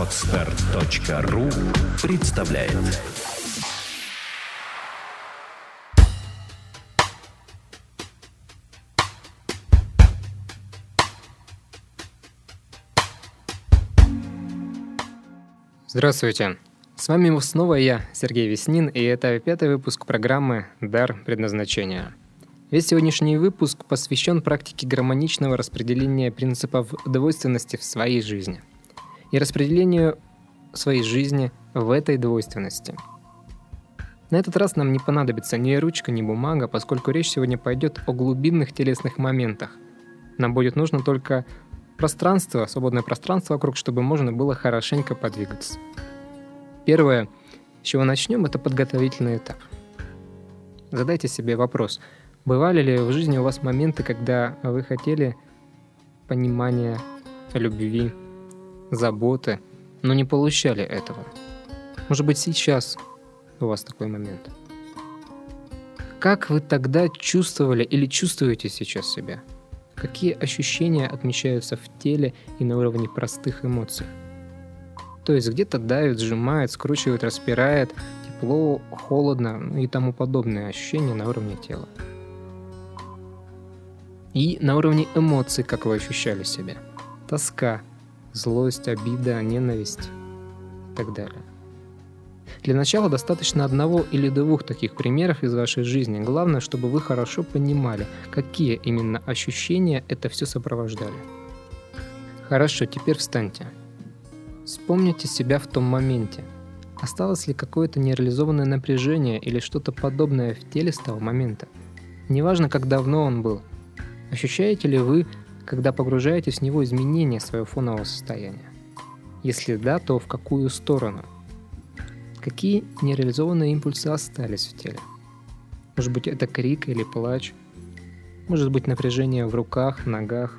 Отстар.ру представляет Здравствуйте! С вами снова я, Сергей Веснин, и это пятый выпуск программы «Дар предназначения». Весь сегодняшний выпуск посвящен практике гармоничного распределения принципов двойственности в своей жизни и распределению своей жизни в этой двойственности. На этот раз нам не понадобится ни ручка, ни бумага, поскольку речь сегодня пойдет о глубинных телесных моментах. Нам будет нужно только пространство, свободное пространство вокруг, чтобы можно было хорошенько подвигаться. Первое, с чего начнем, это подготовительный этап. Задайте себе вопрос – Бывали ли в жизни у вас моменты, когда вы хотели понимания, любви, заботы, но не получали этого? Может быть, сейчас у вас такой момент? Как вы тогда чувствовали или чувствуете сейчас себя? Какие ощущения отмечаются в теле и на уровне простых эмоций? То есть где-то давит, сжимает, скручивает, распирает, тепло, холодно и тому подобные ощущения на уровне тела. И на уровне эмоций, как вы ощущали себя. Тоска, злость, обида, ненависть и так далее. Для начала достаточно одного или двух таких примеров из вашей жизни. Главное, чтобы вы хорошо понимали, какие именно ощущения это все сопровождали. Хорошо, теперь встаньте. Вспомните себя в том моменте. Осталось ли какое-то нереализованное напряжение или что-то подобное в теле с того момента? Неважно, как давно он был, Ощущаете ли вы, когда погружаетесь в него, изменение своего фонового состояния? Если да, то в какую сторону? Какие нереализованные импульсы остались в теле? Может быть, это крик или плач? Может быть, напряжение в руках, ногах?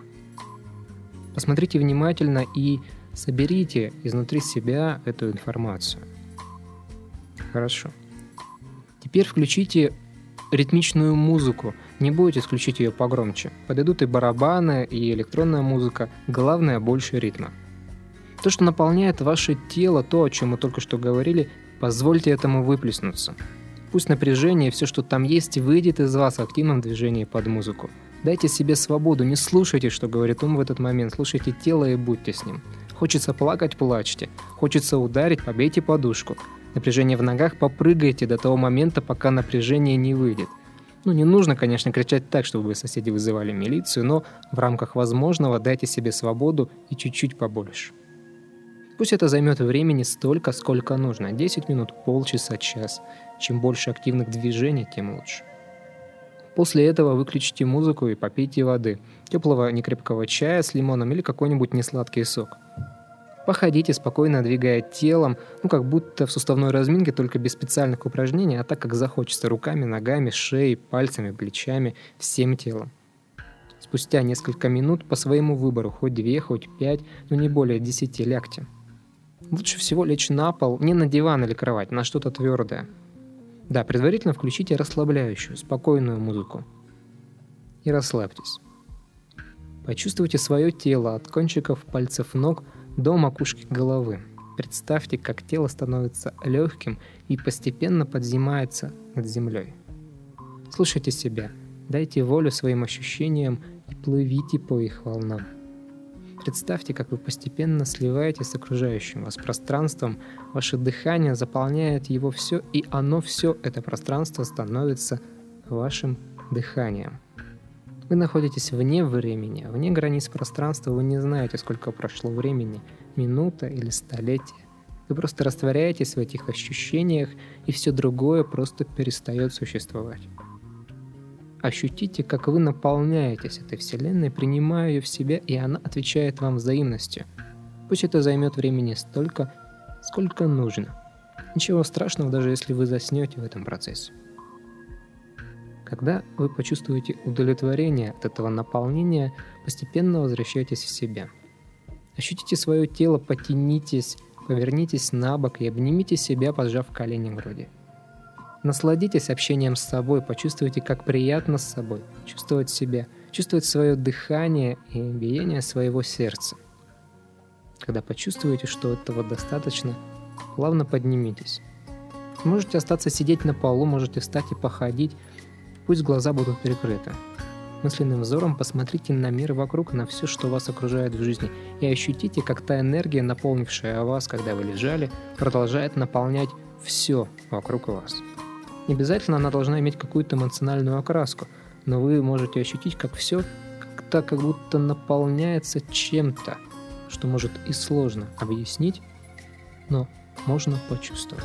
Посмотрите внимательно и соберите изнутри себя эту информацию. Хорошо. Теперь включите ритмичную музыку. Не бойтесь включить ее погромче. Подойдут и барабаны, и электронная музыка. Главное, больше ритма. То, что наполняет ваше тело, то, о чем мы только что говорили, позвольте этому выплеснуться. Пусть напряжение и все, что там есть, выйдет из вас в активном движении под музыку. Дайте себе свободу, не слушайте, что говорит ум в этот момент, слушайте тело и будьте с ним. Хочется плакать – плачьте. Хочется ударить – побейте подушку. Напряжение в ногах, попрыгайте до того момента, пока напряжение не выйдет. Ну, не нужно, конечно, кричать так, чтобы соседи вызывали милицию, но в рамках возможного дайте себе свободу и чуть-чуть побольше. Пусть это займет времени столько, сколько нужно. 10 минут, полчаса, час. Чем больше активных движений, тем лучше. После этого выключите музыку и попейте воды. Теплого некрепкого чая с лимоном или какой-нибудь несладкий сок. Походите, спокойно двигая телом, ну как будто в суставной разминке, только без специальных упражнений, а так как захочется руками, ногами, шеей, пальцами, плечами, всем телом. Спустя несколько минут по своему выбору, хоть две, хоть пять, но не более десяти, лягте. Лучше всего лечь на пол, не на диван или кровать, на что-то твердое. Да, предварительно включите расслабляющую, спокойную музыку. И расслабьтесь. Почувствуйте свое тело от кончиков пальцев ног до макушки головы. Представьте, как тело становится легким и постепенно поднимается над землей. Слушайте себя, дайте волю своим ощущениям и плывите по их волнам. Представьте, как вы постепенно сливаетесь с окружающим вас пространством, ваше дыхание заполняет его все, и оно все, это пространство, становится вашим дыханием. Вы находитесь вне времени, вне границ пространства, вы не знаете, сколько прошло времени, минута или столетие. Вы просто растворяетесь в этих ощущениях, и все другое просто перестает существовать. Ощутите, как вы наполняетесь этой вселенной, принимая ее в себя, и она отвечает вам взаимностью. Пусть это займет времени столько, сколько нужно. Ничего страшного, даже если вы заснете в этом процессе. Когда вы почувствуете удовлетворение от этого наполнения, постепенно возвращайтесь в себя. Ощутите свое тело, потянитесь, повернитесь на бок и обнимите себя, поджав колени груди. Насладитесь общением с собой, почувствуйте, как приятно с собой, чувствовать себя, чувствовать свое дыхание и биение своего сердца. Когда почувствуете, что этого достаточно, плавно поднимитесь. Можете остаться сидеть на полу, можете встать и походить, пусть глаза будут прикрыты. Мысленным взором посмотрите на мир вокруг, на все, что вас окружает в жизни, и ощутите, как та энергия, наполнившая вас, когда вы лежали, продолжает наполнять все вокруг вас. Не обязательно она должна иметь какую-то эмоциональную окраску, но вы можете ощутить, как все как-то как будто наполняется чем-то, что может и сложно объяснить, но можно почувствовать.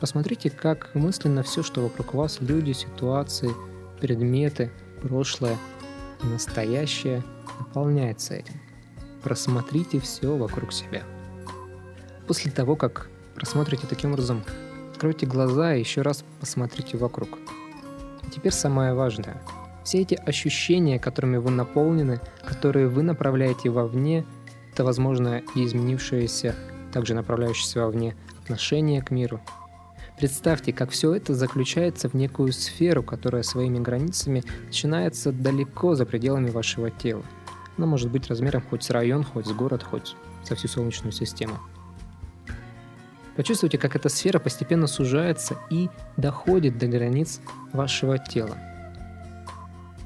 Посмотрите, как мысленно все, что вокруг вас, люди, ситуации – предметы, прошлое настоящее наполняется этим. Просмотрите все вокруг себя. После того, как просмотрите таким образом, откройте глаза и еще раз посмотрите вокруг. И теперь самое важное. Все эти ощущения, которыми вы наполнены, которые вы направляете вовне, это, возможно, и изменившееся, также направляющееся вовне отношение к миру, Представьте, как все это заключается в некую сферу, которая своими границами начинается далеко за пределами вашего тела. Она может быть размером хоть с район, хоть с город, хоть со всю Солнечную систему. Почувствуйте, как эта сфера постепенно сужается и доходит до границ вашего тела.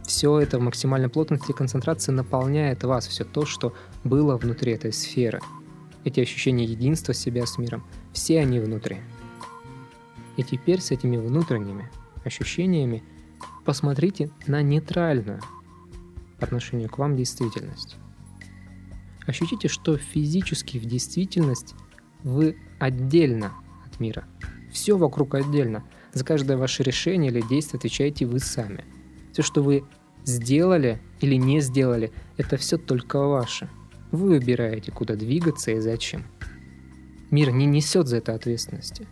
Все это в максимальной плотности и концентрации наполняет вас, все то, что было внутри этой сферы. Эти ощущения единства себя с миром, все они внутри – и теперь с этими внутренними ощущениями посмотрите на нейтральную по отношению к вам действительность. Ощутите, что физически в действительность вы отдельно от мира. Все вокруг отдельно. За каждое ваше решение или действие отвечаете вы сами. Все, что вы сделали или не сделали, это все только ваше. Вы выбираете, куда двигаться и зачем. Мир не несет за это ответственности.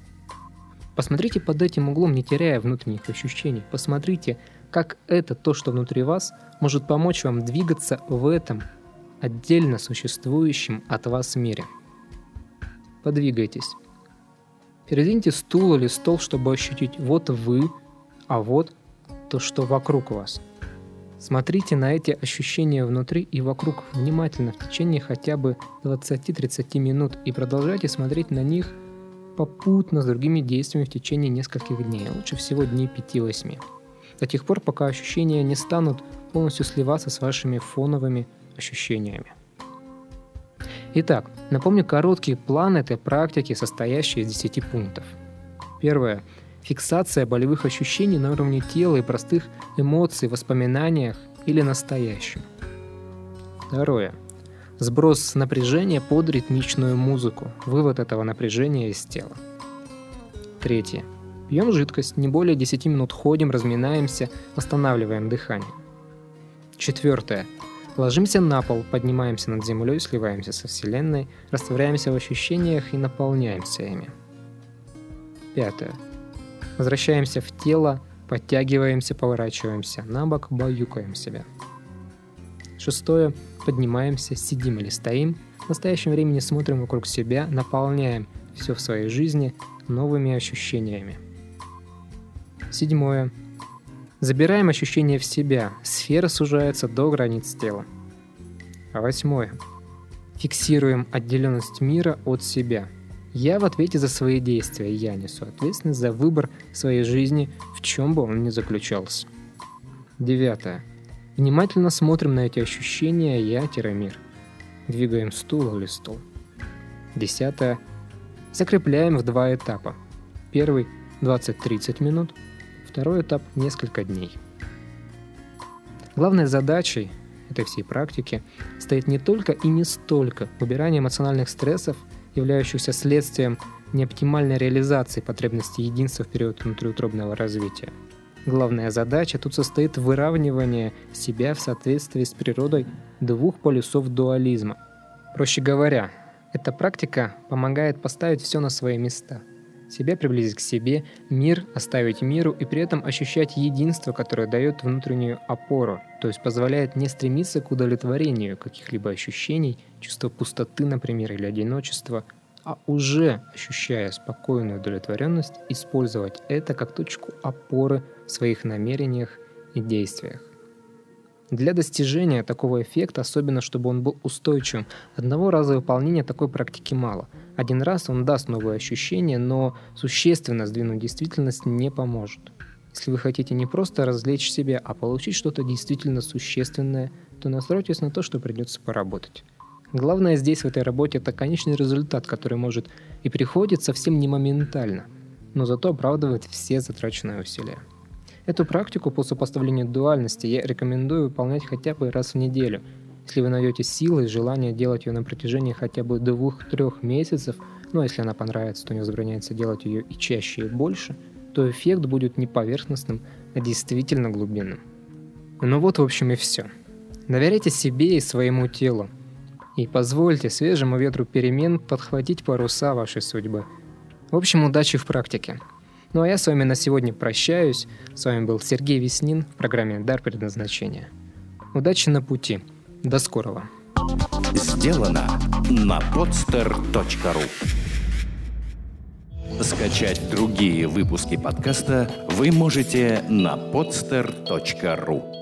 Посмотрите под этим углом, не теряя внутренних ощущений. Посмотрите, как это, то, что внутри вас, может помочь вам двигаться в этом отдельно существующем от вас мире. Подвигайтесь. Передвиньте стул или стол, чтобы ощутить вот вы, а вот то, что вокруг вас. Смотрите на эти ощущения внутри и вокруг внимательно в течение хотя бы 20-30 минут и продолжайте смотреть на них – попутно с другими действиями в течение нескольких дней, лучше всего дней 5-8. До тех пор, пока ощущения не станут полностью сливаться с вашими фоновыми ощущениями. Итак, напомню короткий план этой практики, состоящий из 10 пунктов. Первое. Фиксация болевых ощущений на уровне тела и простых эмоций, воспоминаниях или настоящем. Второе. Сброс напряжения под ритмичную музыку. Вывод этого напряжения из тела. Третье. Пьем жидкость, не более 10 минут ходим, разминаемся, восстанавливаем дыхание. Четвертое. Ложимся на пол, поднимаемся над землей, сливаемся со Вселенной, растворяемся в ощущениях и наполняемся ими. Пятое. Возвращаемся в тело, подтягиваемся, поворачиваемся на бок, баюкаем себя. Шестое поднимаемся, сидим или стоим, в настоящем времени смотрим вокруг себя, наполняем все в своей жизни новыми ощущениями. Седьмое. Забираем ощущения в себя, сфера сужается до границ тела. Восьмое. Фиксируем отделенность мира от себя. Я в ответе за свои действия, я несу ответственность за выбор своей жизни, в чем бы он ни заключался. Девятое. Внимательно смотрим на эти ощущения «я-мир». Двигаем стул или стол. Десятое. Закрепляем в два этапа. Первый – 20-30 минут, второй этап – несколько дней. Главной задачей этой всей практики стоит не только и не столько убирание эмоциональных стрессов, являющихся следствием неоптимальной реализации потребностей единства в период внутриутробного развития – Главная задача тут состоит в выравнивании себя в соответствии с природой двух полюсов дуализма. Проще говоря, эта практика помогает поставить все на свои места. Себя приблизить к себе, мир оставить миру и при этом ощущать единство, которое дает внутреннюю опору, то есть позволяет не стремиться к удовлетворению каких-либо ощущений, чувства пустоты, например, или одиночества, а уже ощущая спокойную удовлетворенность, использовать это как точку опоры в своих намерениях и действиях. Для достижения такого эффекта, особенно чтобы он был устойчивым, одного раза выполнения такой практики мало. Один раз он даст новые ощущения, но существенно сдвинуть действительность не поможет. Если вы хотите не просто развлечь себя, а получить что-то действительно существенное, то настройтесь на то, что придется поработать. Главное здесь в этой работе это конечный результат, который может и приходит совсем не моментально, но зато оправдывает все затраченные усилия. Эту практику по сопоставлению дуальности я рекомендую выполнять хотя бы раз в неделю. Если вы найдете силы и желание делать ее на протяжении хотя бы двух-трех месяцев, ну а если она понравится, то не возбраняется делать ее и чаще, и больше, то эффект будет не поверхностным, а действительно глубинным. Ну вот, в общем, и все. Доверяйте себе и своему телу. И позвольте свежему ветру перемен подхватить паруса вашей судьбы. В общем, удачи в практике. Ну а я с вами на сегодня прощаюсь. С вами был Сергей Веснин в программе «Дар предназначения». Удачи на пути. До скорого. Сделано на podster.ru Скачать другие выпуски подкаста вы можете на podster.ru